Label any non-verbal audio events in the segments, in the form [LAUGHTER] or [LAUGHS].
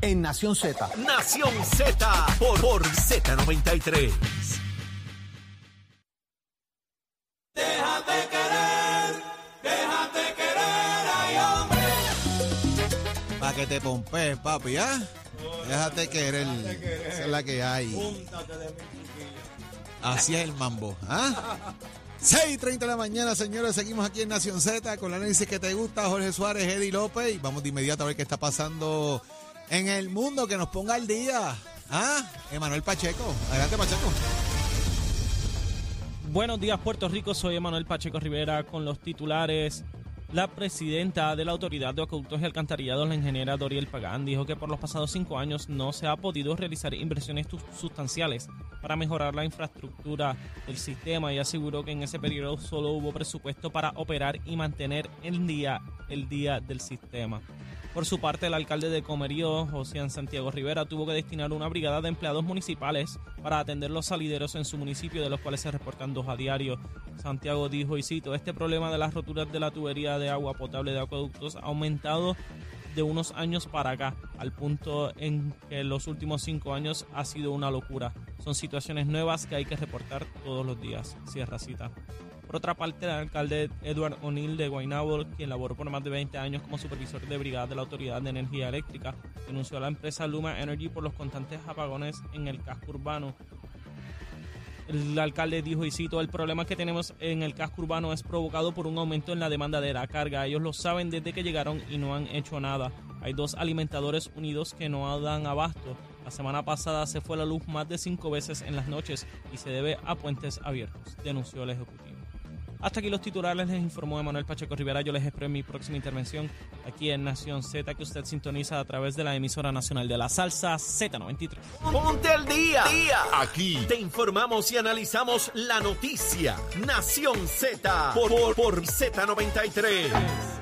en Nación Z. Nación Z por, por Z93. Déjate querer, déjate querer, ay hombre. Para que te pompees, papi, ¿ah? Déjate querer. Esa es la que hay. Así es el mambo, ¿ah? 6.30 de la mañana, señores, seguimos aquí en Nación Z con el análisis que te gusta, Jorge Suárez, Eddie López, y vamos de inmediato a ver qué está pasando en el mundo, que nos ponga al día. ¿Ah? Emanuel Pacheco. Adelante, Pacheco. Buenos días, Puerto Rico. Soy Emanuel Pacheco Rivera con los titulares. La presidenta de la Autoridad de Acueductos y Alcantarillados, la ingeniera Doriel Pagán, dijo que por los pasados cinco años no se ha podido realizar inversiones sustanciales para mejorar la infraestructura del sistema y aseguró que en ese periodo solo hubo presupuesto para operar y mantener el día, el día del sistema. Por su parte, el alcalde de Comerío, José Santiago Rivera, tuvo que destinar una brigada de empleados municipales para atender los salideros en su municipio, de los cuales se reportan dos a diario. Santiago dijo, y cito, este problema de las roturas de la tubería de agua potable de acueductos ha aumentado de unos años para acá, al punto en que los últimos cinco años ha sido una locura. Son situaciones nuevas que hay que reportar todos los días. Cierra cita. Por otra parte, el alcalde Edward O'Neill de Guaynabo, quien laboró por más de 20 años como supervisor de brigada de la Autoridad de Energía Eléctrica, denunció a la empresa Luma Energy por los constantes apagones en el casco urbano. El alcalde dijo, y cito, el problema que tenemos en el casco urbano es provocado por un aumento en la demanda de la carga. Ellos lo saben desde que llegaron y no han hecho nada. Hay dos alimentadores unidos que no dan abasto. La semana pasada se fue la luz más de cinco veces en las noches y se debe a puentes abiertos, denunció el Ejecutivo. Hasta aquí los titulares, les informó Emanuel Pacheco Rivera. Yo les espero en mi próxima intervención aquí en Nación Z, que usted sintoniza a través de la emisora nacional de la salsa Z93. Ponte al día. día. Aquí te informamos y analizamos la noticia. Nación Z por, por Z93.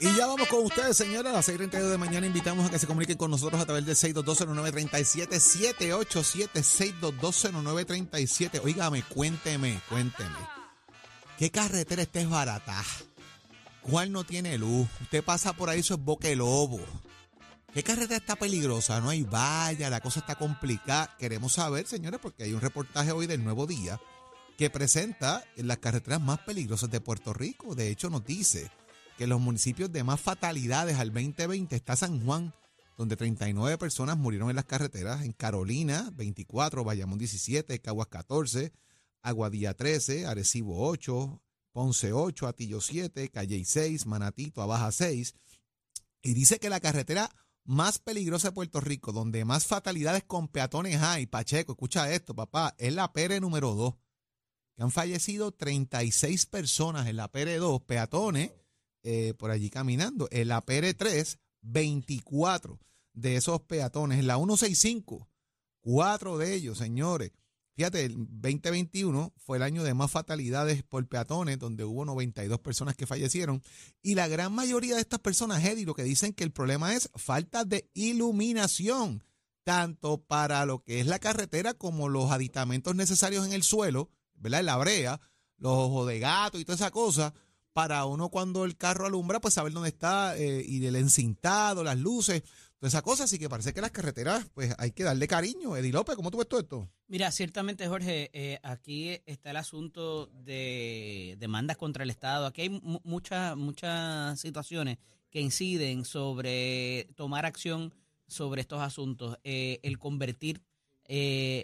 Y ya vamos con ustedes, señores. A las 6.32 de mañana invitamos a que se comuniquen con nosotros a través del 6220937 787 6220937 Óigame, cuénteme, cuénteme. ¿Qué carretera esta es barata? ¿Cuál no tiene luz? Usted pasa por ahí, eso es boque lobo. ¿Qué carretera está peligrosa? No hay valla, la cosa está complicada. Queremos saber, señores, porque hay un reportaje hoy del Nuevo Día que presenta las carreteras más peligrosas de Puerto Rico. De hecho, nos dice que los municipios de más fatalidades al 2020 está San Juan, donde 39 personas murieron en las carreteras, en Carolina 24, Bayamón 17, Caguas 14, Aguadilla 13, Arecibo 8, Ponce 8, Atillo 7, Calle 6, Manatito, Abaja 6. Y dice que la carretera más peligrosa de Puerto Rico, donde más fatalidades con peatones hay, Pacheco, escucha esto, papá, es la Pere número 2, que han fallecido 36 personas en la Pere 2, peatones, eh, por allí caminando. En la PR3, 24 de esos peatones. En la 165, cuatro de ellos, señores. Fíjate, el 2021 fue el año de más fatalidades por peatones, donde hubo 92 personas que fallecieron. Y la gran mayoría de estas personas, Eddie, lo que dicen que el problema es falta de iluminación, tanto para lo que es la carretera como los aditamentos necesarios en el suelo, ¿verdad? En la brea, los ojos de gato y toda esa cosa para uno cuando el carro alumbra, pues saber dónde está eh, y el encintado, las luces, toda esa cosa. Así que parece que las carreteras, pues hay que darle cariño. Eddie López, ¿cómo tú ves todo esto? Mira, ciertamente, Jorge, eh, aquí está el asunto de demandas contra el Estado. Aquí hay mu- muchas, muchas situaciones que inciden sobre tomar acción sobre estos asuntos. Eh, el convertir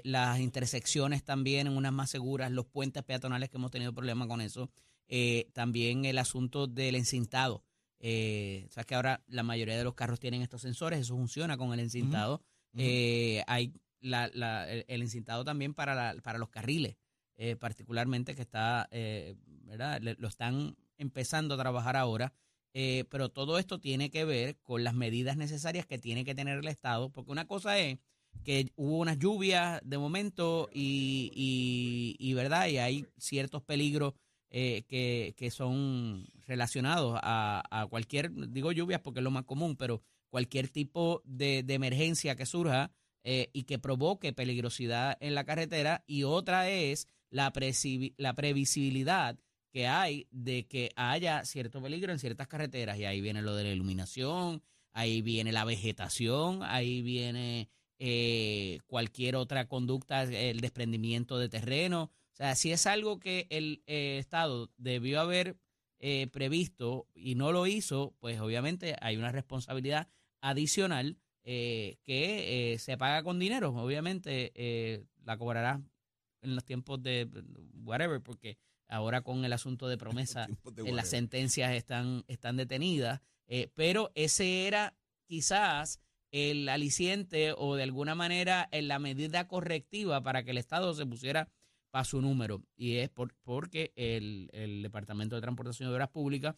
las intersecciones también en unas más seguras, los puentes peatonales que hemos tenido problemas con eso. Eh, también el asunto del encintado. Eh, sea que ahora la mayoría de los carros tienen estos sensores, eso funciona con el encintado. Eh, hay la- la- el, el encintado también para, la- para los carriles, eh, particularmente que está, eh, ¿verdad? Le- lo están empezando a trabajar ahora. eh, pero todo esto tiene que ver con las medidas necesarias que tiene que tener el Estado, porque una cosa es que hubo unas lluvias de momento y, y, y, verdad y hay ciertos peligros eh, que, que son relacionados a, a cualquier, digo lluvias porque es lo más común, pero cualquier tipo de, de emergencia que surja eh, y que provoque peligrosidad en la carretera. Y otra es la, la previsibilidad que hay de que haya cierto peligro en ciertas carreteras. Y ahí viene lo de la iluminación, ahí viene la vegetación, ahí viene eh, cualquier otra conducta, el desprendimiento de terreno. O sea, si es algo que el eh, Estado debió haber eh, previsto y no lo hizo, pues obviamente hay una responsabilidad adicional que se paga con dinero. Obviamente la cobrará en los tiempos de whatever, porque ahora con el asunto de [LAUGHS] promesa, en las sentencias están, están detenidas. pero ese era quizás el aliciente o de alguna manera en la medida correctiva para que el Estado se pusiera para su número. Y es por, porque el, Departamento de Transportación de Obras Públicas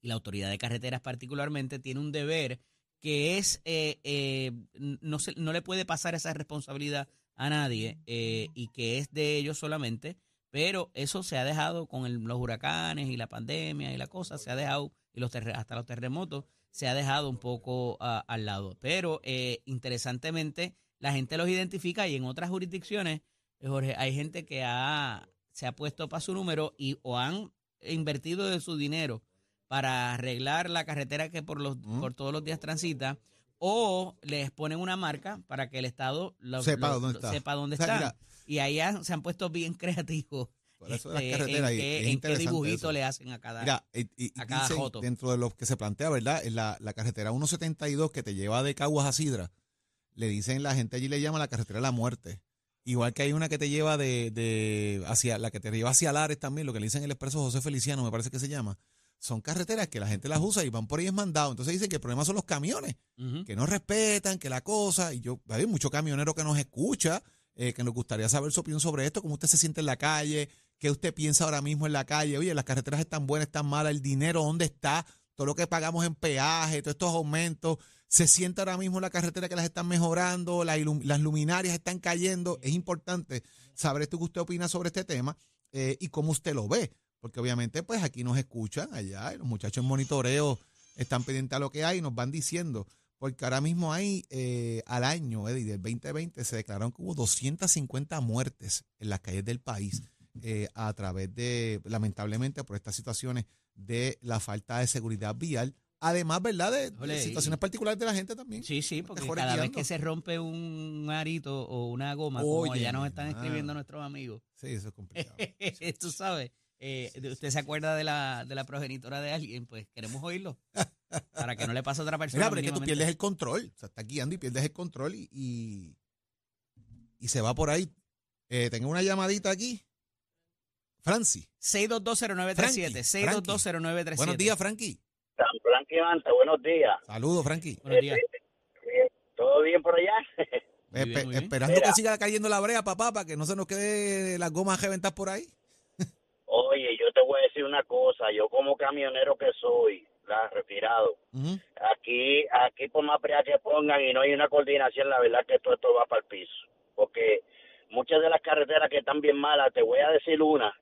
y la Autoridad de Carreteras particularmente tiene un deber que es, eh, eh, no, se, no le puede pasar esa responsabilidad a nadie eh, y que es de ellos solamente, pero eso se ha dejado con los huracanes y la pandemia y la cosa, se ha dejado, y los hasta los terremotos, se ha dejado un poco al lado. Pero eh, interesantemente, la gente los identifica y en otras jurisdicciones, Jorge, hay gente que ha, se ha puesto para su número y o han invertido de su dinero para arreglar la carretera que por los por todos los días transita o les ponen una marca para que el Estado sepa, dónde está. sepa dónde está. y ahí se han puesto bien [LAUGHS] creativos por eso las este, carreteras. ¿En, qué, dibujito le hacen a cada, Mira, y, Dentro de lo que se plantea, ¿verdad? En la, la carretera 172 que te lleva de Caguas a Sidra, le dicen, la gente allí le llama la carretera de la muerte. Igual que hay una que te lleva de, de hacia, la que te lleva hacia Lares también, lo que le dicen el expreso José Feliciano, me parece que se llama. Son carreteras que la gente las usa y van por ahí mandado. Entonces dicen que el problema son los camiones, que no respetan, que la cosa. Y yo, hay muchos camioneros que nos escucha, eh, que nos gustaría saber su opinión sobre esto, cómo usted se siente en la calle, ¿Qué usted piensa ahora mismo en la calle? Oye, las carreteras están buenas, están malas, el dinero, ¿dónde está? Todo lo que pagamos en peaje, todos estos aumentos. ¿Se siente ahora mismo la carretera que las están mejorando? Las, luminarias están cayendo. Es importante saber esto que usted opina sobre este tema eh, y cómo usted lo ve. Porque obviamente, pues aquí nos escuchan allá, los muchachos en monitoreo están pendientes a lo que hay y nos van diciendo. Porque ahora mismo hay, eh, al año, Eddie, del 2020, se declararon que hubo 250 muertes en las calles del país. Eh, a través de, lamentablemente, por estas situaciones de la falta de seguridad vial. Además, ¿verdad? De, situaciones particulares de la gente también. Sí, sí, porque cada vez que se rompe un arito o una goma, como ya nos están escribiendo nuestros amigos. Sí, eso es complicado. [LAUGHS] Tú sabes, eh, ¿usted se acuerda de la, de la progenitora de alguien? Pues queremos oírlo. para que no le pase a otra persona. Mira, pero es que tú pierdes el control. O sea, estás guiando y pierdes el control y, y, se va por ahí. Eh, tengo una llamadita aquí. Franci. 6220937. 6220937. Buenos días, Frankie. Frankie Manta, buenos días. Saludos, Frankie. Buenos días. ¿Todo bien por allá? Esperando que siga cayendo la brea, papá, para que no se nos quede las gomas reventadas por ahí. [LAUGHS] Oye, yo te voy a decir una cosa. Yo como camionero que soy, la retirado, aquí aquí por más brea que pongan y no hay una coordinación, la verdad que todo esto va para el piso. Porque muchas de las carreteras que están bien malas, te voy a decir una,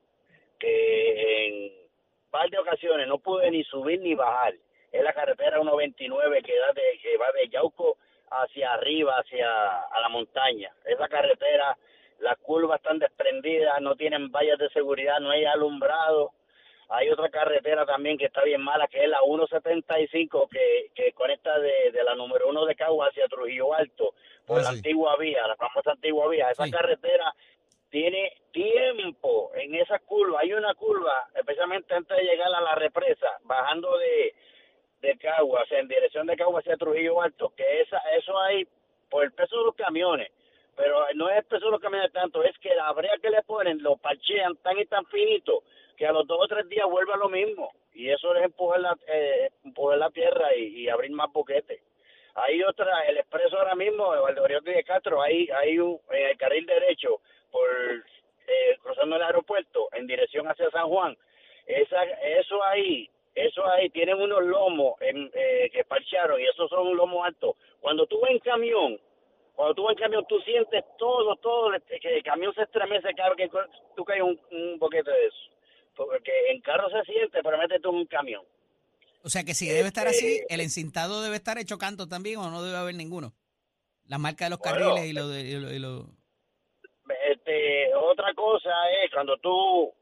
que en un par de ocasiones no pude ni subir ni bajar. Es la carretera 129 que, da de, que va de Yauco hacia arriba, hacia a la montaña. Esa carretera, las curvas están desprendidas, no tienen vallas de seguridad, no hay alumbrado. Hay otra carretera también que está bien mala, que es la 175, que, que conecta de, de la número 1 de Cagua hacia Trujillo Alto, por ah, la antigua vía, la famosa antigua vía. Esa carretera tiene tiempo en esa curva. Hay una curva, especialmente antes de llegar a la represa, bajando de, de Caguas, en dirección de Caguas hacia Trujillo Alto, que esa, eso hay por el peso de los camiones. Pero no es el peso de los camiones tanto, es que la brea que le ponen, lo parchean tan y tan finito, que a los dos o tres días vuelve a lo mismo. Y eso es empujar la, eh, la tierra y, abrir más boquetes. Hay otra, el expreso ahora mismo, de Valdeoriotti de Castro, hay, hay un, en el carril derecho, por eh, cruzando el aeropuerto en dirección hacia San Juan, esa, eso ahí, eso ahí tienen unos lomos en, eh, que parcharon y esos son un lomo alto. Cuando tú vas en camión, cuando tú vas en camión, tú sientes todo, todo, que el camión se estremece cada vez que tú caes un, un boquete de eso. Porque en carro se siente, pero métete en un camión. O sea que si debe estar así, este el encintado debe estar hecho canto también o no debe haber ninguno. La marca de los carriles y lo de... Y lo, este, otra cosa es cuando tú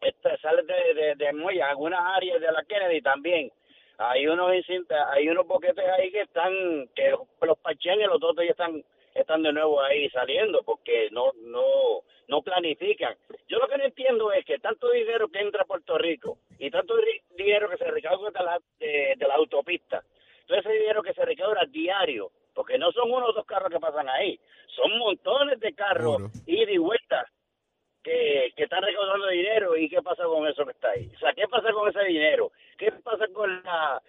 este, sales de, de, de muelle, algunas áreas de la Kennedy también, hay unos hay unos boquetes ahí que están, que los parchean y los otros ya están, están de nuevo ahí saliendo porque no, no, no planifican. Yo lo que no entiendo es que tanto dinero que entra a Puerto Rico y tanto dinero que se recauda de la, de, de la autopista, todo ese dinero que se recauda diario, porque no son uno o dos carros que pasan ahí, son montones de carros ida y vuelta que, que están recaudando dinero y qué pasa con eso que está ahí. O sea, ¿qué pasa con ese dinero? ¿Qué pasa con la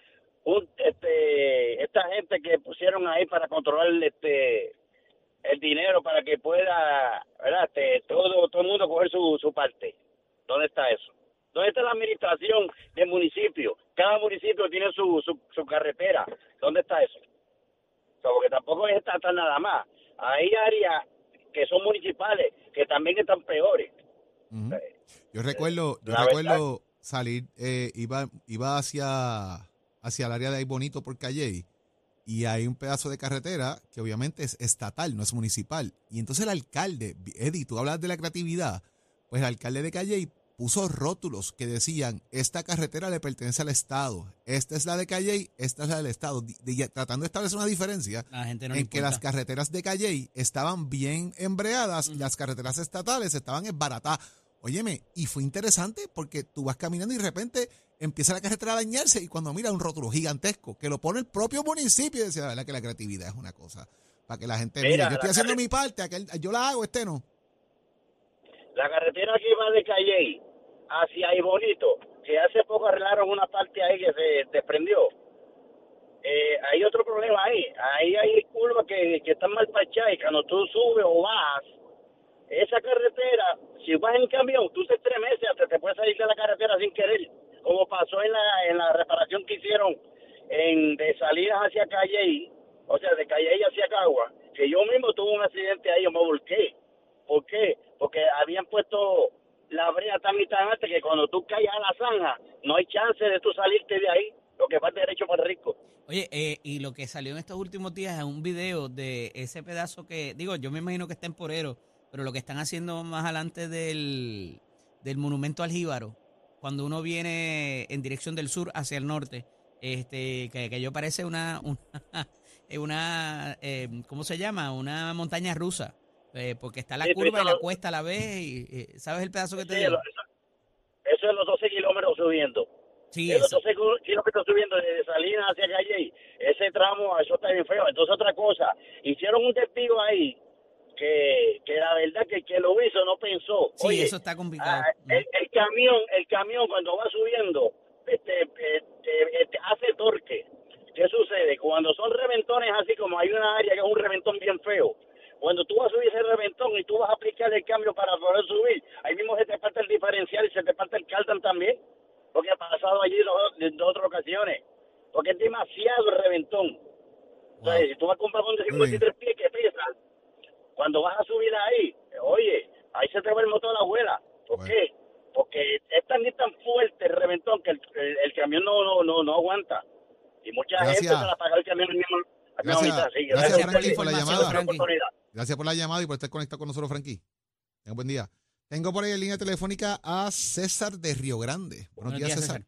este esta gente que pusieron ahí para controlar este el dinero para que pueda, ¿verdad? Este, todo todo el mundo coger su, su parte. ¿Dónde está eso? ¿Dónde está la administración del municipio? Cada municipio tiene su, su, su carretera. ¿Dónde está eso? Porque tampoco es esta nada más. Hay áreas que son municipales que también están peores. Yo recuerdo, yo recuerdo salir, eh, iba, iba hacia, hacia el área de ahí bonito por Calle y hay un pedazo de carretera que obviamente es estatal, no es municipal. Y entonces el alcalde, Eddie, tú hablas de la creatividad, pues el alcalde de Calle puso rótulos que decían, esta carretera le pertenece al Estado, esta es la de Calley, esta es la del Estado, tratando de establecer una diferencia en que las carreteras de Calley estaban bien embreadas, las carreteras estatales estaban esbaratadas. Óyeme, y fue interesante porque tú vas caminando y de repente empieza la carretera a dañarse y cuando mira un rótulo gigantesco que lo pone el propio municipio y decía, la verdad que la creatividad es una cosa para que la gente mira, yo estoy haciendo mi parte, yo la hago, este no. La carretera que va de Calle hacia ahí bonito, que hace poco arreglaron una parte ahí que se desprendió. Eh, hay otro problema ahí. Ahí hay curvas que, que están mal parchadas y cuando tú subes o vas, esa carretera, si vas en camión, tú te estremeces hasta te puedes salir de la carretera sin querer, como pasó en la, en la reparación que hicieron en de salidas hacia Calle, o sea, de Calle hacia Cagua, que yo mismo tuve un accidente ahí, yo me volqué. ¿Por qué? Porque habían puesto la brea tan y tan alta que cuando tú caes a la zanja, no hay chance de tú salirte de ahí, lo que va derecho para rico. Oye, eh, y lo que salió en estos últimos días es un video de ese pedazo que, digo, yo me imagino que está en Porero, pero lo que están haciendo más adelante del, del monumento al Jíbaro, cuando uno viene en dirección del sur hacia el norte, este, que, que yo parece una, [LAUGHS] una, una eh, ¿cómo se llama? Una montaña rusa eh, porque está la curva y la cuesta a la vez. Y, ¿Sabes el pedazo que te digo? Eso, es los 12 kilómetros subiendo. Sí, los 12 kilómetros subiendo desde Salinas hacia Calle. Ese tramo, eso está bien feo. Entonces, otra cosa, hicieron un testigo ahí que, que la verdad que el que lo hizo no pensó. Sí, eso está complicado. Ah, el, camión, el camión cuando va subiendo, este, este, este, hace torque. ¿Qué sucede? Cuando son reventones así como hay una área que es un reventón bien feo, cuando tú vas a subir ese reventón y tú vas a aplicar el cambio para poder subir, ahí mismo se te parte el diferencial y se te parte el cardan también, porque ha pasado allí en otras ocasiones, porque es demasiado el reventón. Entonces, si tú vas a comprar un de 53 pies que pesa, cuando vas a subir ahí, oye, ahí se te va el motor a la abuela. ¿Por qué? Porque es tan, tan fuerte el reventón que el, camión no, no, no, no aguanta. Y mucha gente se la paga el camión mismo. Gracias, gracias, por la llamada. Gracias por la llamada y por estar conectado con nosotros, Frankie. Tenga buen día. Tengo por ahí en línea telefónica a César de Río Grande. Buenos, días, César.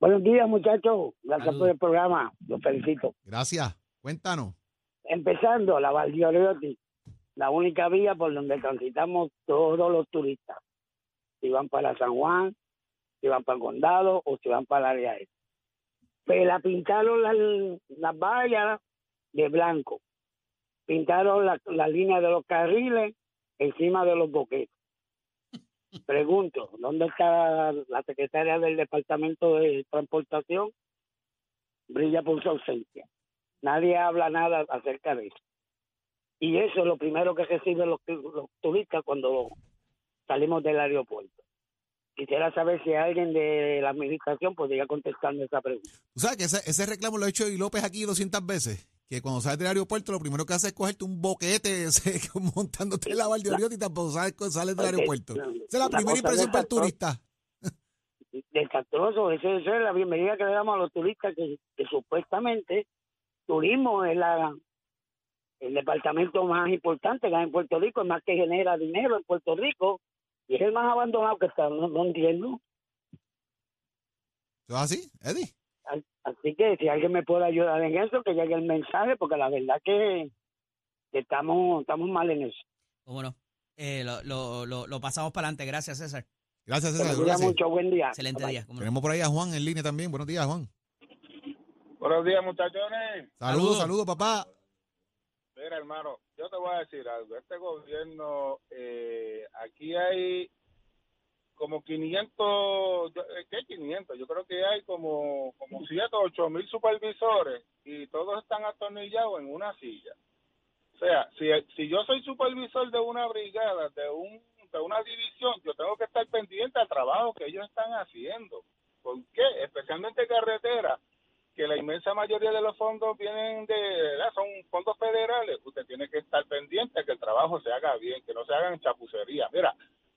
Buenos días, muchachos. Gracias por el programa. Los felicito. Gracias. Cuéntanos. Empezando, la Valdioriotti, la única vía por donde transitamos todos los turistas. Si van para San Juan, si van para el condado o si van para el área este. Pues la pintaron las, las vallas de blanco pintaron la, la línea de los carriles encima de los boquetes. [LAUGHS] Pregunto, ¿dónde está la secretaria del Departamento de Transportación? Brilla por su ausencia. Nadie habla nada acerca de eso. Y eso es lo primero que reciben los, los turistas cuando salimos del aeropuerto. Quisiera saber si alguien de la administración podría contestarme esa pregunta. ¿Tú sabes que ese, ese reclamo lo ha hecho y López aquí 200 veces? Que cuando sales del aeropuerto lo primero que hace es cogerte un boquete [LAUGHS] montándote la Valdeoriota y tampoco sabes que sales del aeropuerto. Esa es la primera impresión para el turista. Desastroso, esa es la bienvenida que le damos a los turistas que, supuestamente turismo es la el departamento más importante que hay en Puerto Rico, es más que genera dinero en Puerto Rico y es el más abandonado que está, no, entiendo. ¿Es así, Eddie? Así que si alguien me puede ayudar en eso, que llegue el mensaje, porque la verdad que, que estamos, estamos mal en eso. Bueno, eh, lo, lo, lo, lo pasamos para adelante. Gracias, César. Gracias, César. gracias. mucho, buen día. Excelente Bye-bye. día. ¿cómo no? Tenemos por ahí a Juan en línea también. Buenos días, Juan. Buenos días, muchachones. Saludos, Saludos. saludos, papá. Mira, hermano, yo te voy a decir algo. Este gobierno, eh, aquí hay como 500, yo- eh, ¿qué 500? Yo creo que hay como, como 7 o 8 mil supervisores y todos están atornillados en una silla. O sea, si, si yo soy supervisor de una brigada, de, un, de una división, yo tengo que estar pendiente al trabajo que ellos están haciendo. ¿Por qué? Especialmente carretera, que la inmensa mayoría de los fondos vienen de, ¿verdad? son fondos federales, usted tiene que estar pendiente que el trabajo se haga bien, que no se hagan chapucerías. Mira,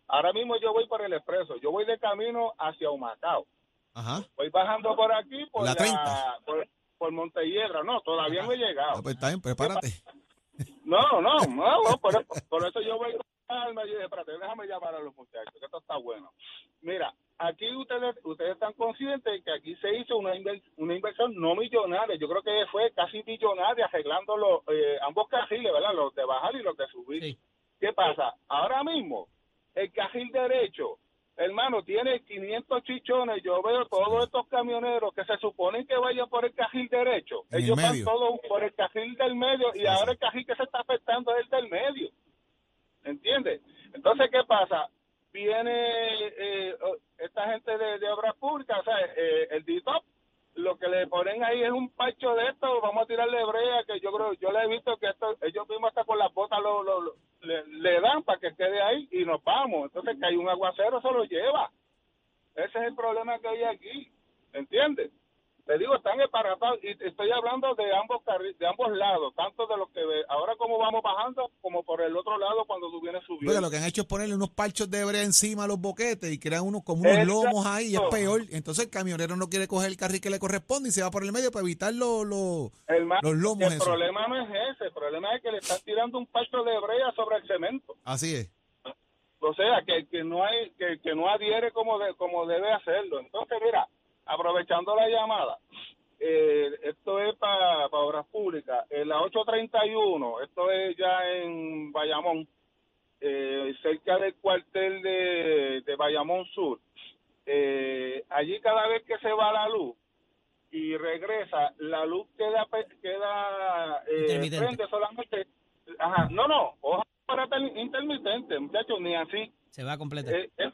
ahora mismo yo voy por el expreso, yo voy de camino hacia Humacao, Ajá. voy bajando por aquí, por La la, 30. por, por Montelledra, no, todavía no he llegado. Ah, pues está bien, prepárate. No, no, no, no, por, eso- por eso yo voy con calma y dije, espérate, déjame llamar a los muchachos, que esto está bueno. Mira, aquí ustedes ustedes están conscientes de que aquí se hizo una, inver- una inversión no millonaria, yo creo que fue casi millonaria arreglando los, eh, ambos carriles, ¿verdad? Los de bajar y los de subir. Sí. ¿Qué pasa? Ahora mismo, el carril derecho, hermano, tiene 500 chichones. Yo veo todos estos camioneros que se suponen que vayan por el carril derecho. En el Ellos van todos por el carril del medio y Sí, ahora sí. el carril que se está afectando es el del medio. ¿Entiendes? Entonces, ¿qué pasa? Viene eh, esta gente de, de obras públicas, o sea, eh, el DITOP, lo que le ponen ahí es un pacho de esto, vamos a tirarle brea, que yo creo, yo le he visto que esto, ellos mismos hasta con las botas lo, lo- lo- le, le dan para que quede ahí y nos vamos. Entonces, que hay un aguacero, se lo lleva. Ese es el problema que hay aquí, ¿entiendes? Te digo, están esparratados y estoy hablando de ambos de ambos lados, tanto de los que ahora como vamos bajando como por el otro lado cuando tú vienes Oiga, subiendo. lo que han hecho es ponerle unos parchos de brea encima a los boquetes y crean unos como unos Exacto. lomos ahí y es peor. Entonces el camionero no quiere coger el carril que le corresponde y se va por el medio para evitar los, los, Hermano, los lomos el problema no es ese, el problema es que le están tirando un pacho de brea sobre el cemento. Así es. O sea, que, que no hay que, que no adhiere como de- como debe hacerlo. Entonces, mira, aprovechando la llamada, eh, esto es para obras públicas. En la 831, esto es ya en Bayamón, eh, cerca del cuartel de, de Bayamón Sur. Eh, allí cada vez que se va la luz y regresa, la luz queda queda eh, prende solamente. Ajá, no, no, ojalá para intermitente, muchachos, ni así. Se va completa. Eh, es-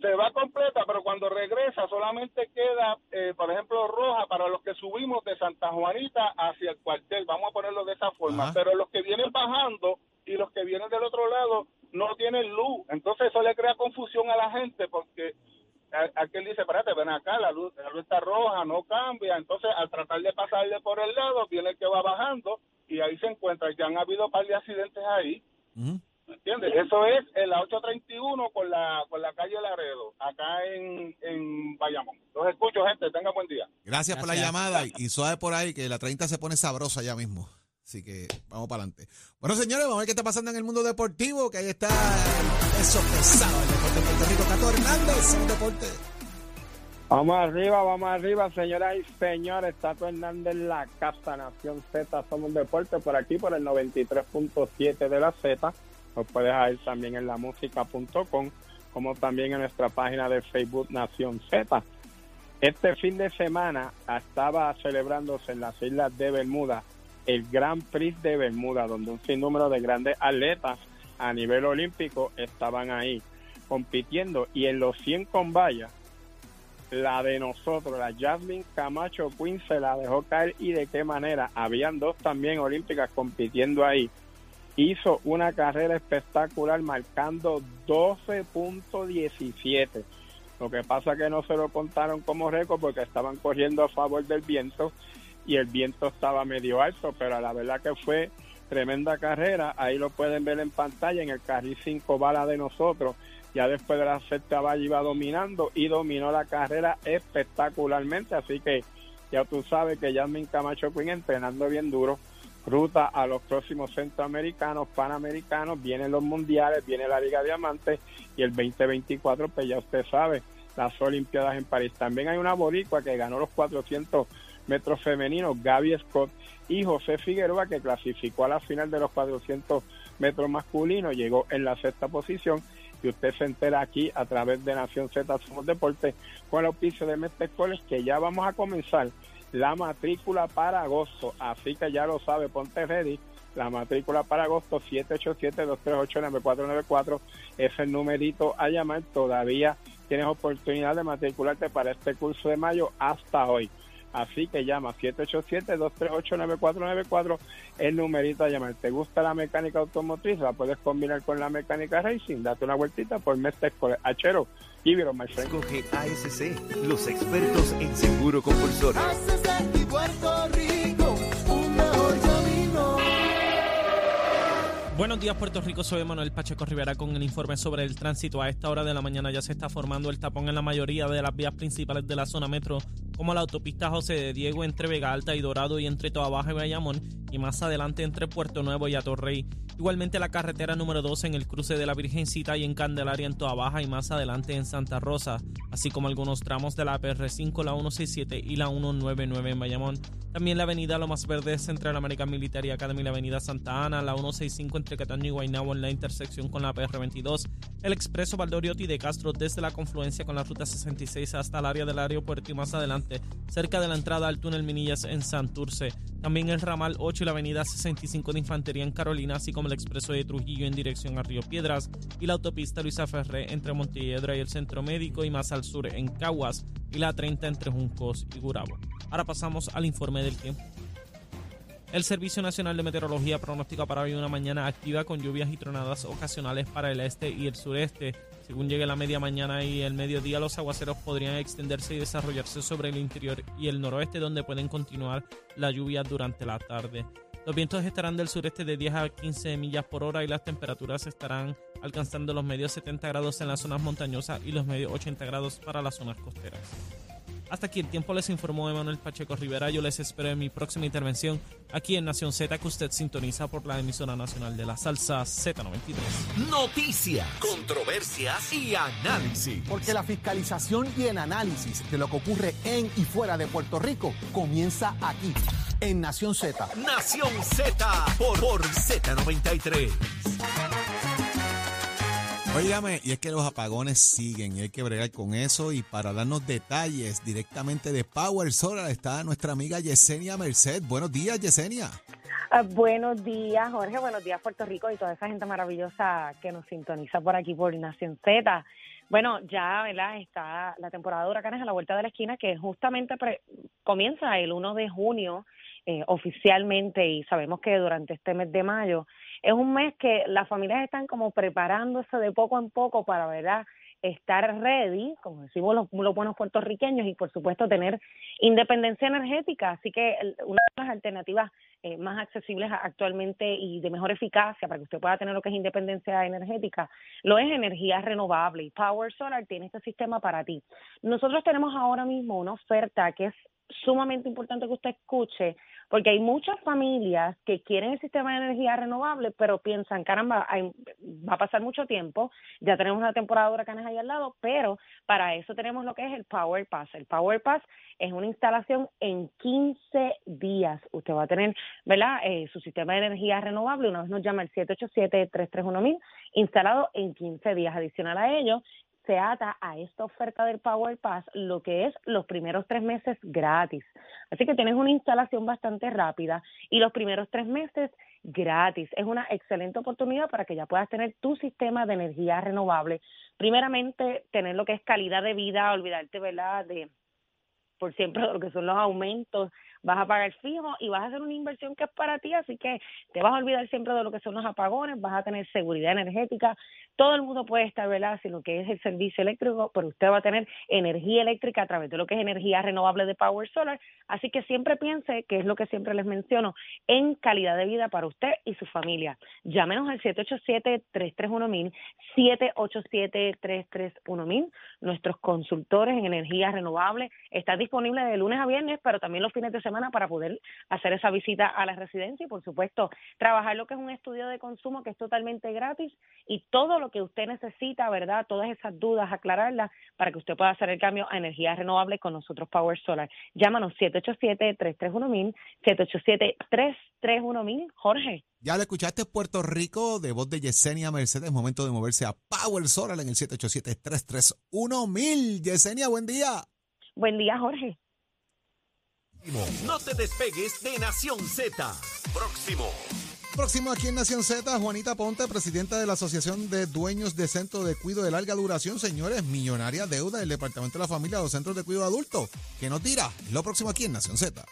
se va completa, pero cuando regresa solamente queda, eh, por ejemplo, roja para los que subimos de Santa Juanita hacia el cuartel, vamos a ponerlo de esa forma, Ajá. pero los que vienen bajando y los que vienen del otro lado no tienen luz, entonces eso le crea confusión a la gente porque aquel dice, espérate, ven acá, la luz, la luz está roja, no cambia, entonces al tratar de pasarle por el lado, viene el que va bajando y ahí se encuentra, ya han habido un par de accidentes ahí, Ujú. ¿Entiendes? Eso es en la 831 con la, con la calle Laredo, acá en, en Bayamón. Los escucho, gente. Tenga buen día. Gracias, por la llamada y, y suave por ahí que la 30 se pone sabrosa ya mismo. Así que vamos para adelante. Bueno, señores, vamos a ver qué está pasando en el mundo deportivo, que ahí está el peso pesado, el deporte de Puerto Rico. Cato Hernández, un deporte. Vamos arriba, vamos arriba, señoras y señores. Tato Hernández, la casa Nación Z, somos deporte por aquí, por el 93.7 de la Z. Nos puedes ir también en lamusica.com, como también en nuestra página de Facebook Nación Z. Este fin de semana estaba celebrándose en las islas de Bermuda el Grand Prix de Bermuda, donde un sinnúmero de grandes atletas a nivel olímpico estaban ahí compitiendo y en los 100 con vallas la de nosotros, la Jasmine Camacho Quinn se la dejó caer y de qué manera. Habían dos también olímpicas compitiendo ahí. Hizo una carrera espectacular marcando 12.17. Lo que pasa que no se lo contaron como récord porque estaban corriendo a favor del viento y el viento estaba medio alto, pero la verdad que fue tremenda carrera. Ahí lo pueden ver en pantalla en el carril 5 bala de nosotros ya después de la sexta valla iba dominando y dominó la carrera espectacularmente, así que ya tú sabes que Jasmine Camacho Quinn entrenando bien duro, ruta a los próximos centroamericanos, panamericanos, vienen los mundiales, viene la Liga Diamante y el 2024, pues ya usted sabe, las Olimpiadas en París. También hay una boricua que ganó los 400 metros femeninos, Gaby Scott, y José Figueroa, que clasificó a la final de los 400 metros masculinos, llegó en la sexta posición. Y usted se entera aquí a través de Nación Z Somos Deportes con el auspicio de Mestre que ya vamos a comenzar la matrícula para agosto. Así que ya lo sabe, ponte ready. La matrícula para agosto 787-238-9494 es el numerito a llamar. Todavía tienes oportunidad de matricularte para este curso de mayo hasta hoy. Así que llama 787-238-9494, el numerito a llamar. ¿Te gusta la mecánica automotriz? La puedes combinar con la mecánica racing. Date una vueltita por Mestre Achero. Give my friend. Escoge ASC, los expertos en seguro compulsorio. Buenos días Puerto Rico, soy Manuel Pacheco Rivera con el informe sobre el tránsito. A esta hora de la mañana ya se está formando el tapón en la mayoría de las vías principales de la zona metro, como la autopista José de Diego entre Vega Alta y Dorado y entre Toa Baja y Bayamón, y más adelante entre Puerto Nuevo y Atorrey. Igualmente la carretera número 2 en el cruce de la Virgencita y en Candelaria en Toa Baja y más adelante en Santa Rosa, así como algunos tramos de la PR5, la 167 y la 199 en Bayamón. También la avenida Lomas Verdes Central American Military Academy, la avenida Santa Ana, la 165 entre Cataño y Guaynabo en la intersección con la PR22, el expreso Valdoriotti de Castro desde la confluencia con la ruta 66 hasta el área del aeropuerto y más adelante cerca de la entrada al túnel Minillas en Santurce. También el ramal 8 y la avenida 65 de Infantería en Carolina, así como el expreso de Trujillo en dirección a Río Piedras y la autopista Luisa Ferré entre Montelledra y el Centro Médico y más al sur en Caguas y la 30 entre Juncos y Gurabo. Ahora pasamos al informe del tiempo. El Servicio Nacional de Meteorología pronostica para hoy una mañana activa con lluvias y tronadas ocasionales para el este y el sureste. Según llegue la media mañana y el mediodía, los aguaceros podrían extenderse y desarrollarse sobre el interior y el noroeste, donde pueden continuar la lluvia durante la tarde. Los vientos estarán del sureste de 10 a 15 millas por hora y las temperaturas estarán alcanzando los medios 70 grados en las zonas montañosas y los medios 80 grados para las zonas costeras. Hasta aquí el tiempo les informó Emanuel Pacheco Rivera. Yo les espero en mi próxima intervención aquí en Nación Z que usted sintoniza por la emisora nacional de la salsa Z93. Noticias, controversias y análisis. Porque la fiscalización y el análisis de lo que ocurre en y fuera de Puerto Rico comienza aquí en Nación Z. Nación Z por, por Z93. Óigame, y es que los apagones siguen y hay que bregar con eso. Y para darnos detalles directamente de Power Solar está nuestra amiga Yesenia Merced. Buenos días, Yesenia. Ah, buenos días, Jorge. Buenos días, Puerto Rico y toda esa gente maravillosa que nos sintoniza por aquí por Nación Z. Bueno, ya ¿verdad? está la temporada de huracanes a la vuelta de la esquina que justamente comienza el 1 de junio eh, oficialmente y sabemos que durante este mes de mayo es un mes que las familias están como preparándose de poco en poco para, ¿verdad? estar ready, como decimos los, buenos puertorriqueños, y por supuesto tener independencia energética. Así que una de las alternativas eh, más accesibles actualmente y de mejor eficacia para que usted pueda tener lo que es independencia energética, lo es energía renovable. Power Solar tiene este sistema para ti. Nosotros tenemos ahora mismo una oferta que es sumamente importante que usted escuche, porque hay muchas familias que quieren el sistema de energía renovable, pero piensan, caramba, va a pasar mucho tiempo, ya tenemos una temporada de huracanes ahí al lado, pero para eso tenemos lo que es el Power Pass. El Power Pass es una instalación en 15 días. Usted va a tener, ¿verdad?, eh, su sistema de energía renovable, una vez nos llama el 787-331-1000, instalado en 15 días. Adicional a ello, se ata a esta oferta del Power Pass lo que es los primeros tres meses gratis. Así que tienes una instalación bastante rápida y los primeros tres meses gratis. Es una excelente oportunidad para que ya puedas tener tu sistema de energía renovable. Primeramente, tener lo que es calidad de vida, olvidarte, ¿verdad?, de por siempre lo que son los aumentos vas a pagar fijo y vas a hacer una inversión que es para ti, así que te vas a olvidar siempre de lo que son los apagones, vas a tener seguridad energética, todo el mundo puede estar, ¿verdad?, si lo que es el servicio eléctrico, pero usted va a tener energía eléctrica a través de lo que es energía renovable de Power Solar, así que siempre piense, que es lo que siempre les menciono, en calidad de vida para usted y su familia. Llámenos al 787-331-1000, 787-331-1000, nuestros consultores en energía renovable están disponibles de lunes a viernes, pero también los fines de semana semana para poder hacer esa visita a la residencia y, por supuesto, trabajar lo que es un estudio de consumo que es totalmente gratis y todo lo que usted necesita, ¿verdad? Todas esas dudas, aclararlas para que usted pueda hacer el cambio a energía renovable con nosotros Power Solar. Llámanos 787-331-1000, 787-331-1000. Jorge. Ya lo escuchaste Puerto Rico de voz de Yesenia Mercedes. Momento de moverse a Power Solar en el 787-331-1000. Yesenia, buen día. Buen día, Jorge. No te despegues de Nación Z. Próximo. Próximo aquí en Nación Z, Juanita Ponte, presidenta de la Asociación de Dueños de Centros de Cuido de Larga Duración. Señores, millonaria deuda del Departamento de la Familia de los Centros de Cuido Adulto. ¿Qué nos dirá? Lo próximo aquí en Nación Z.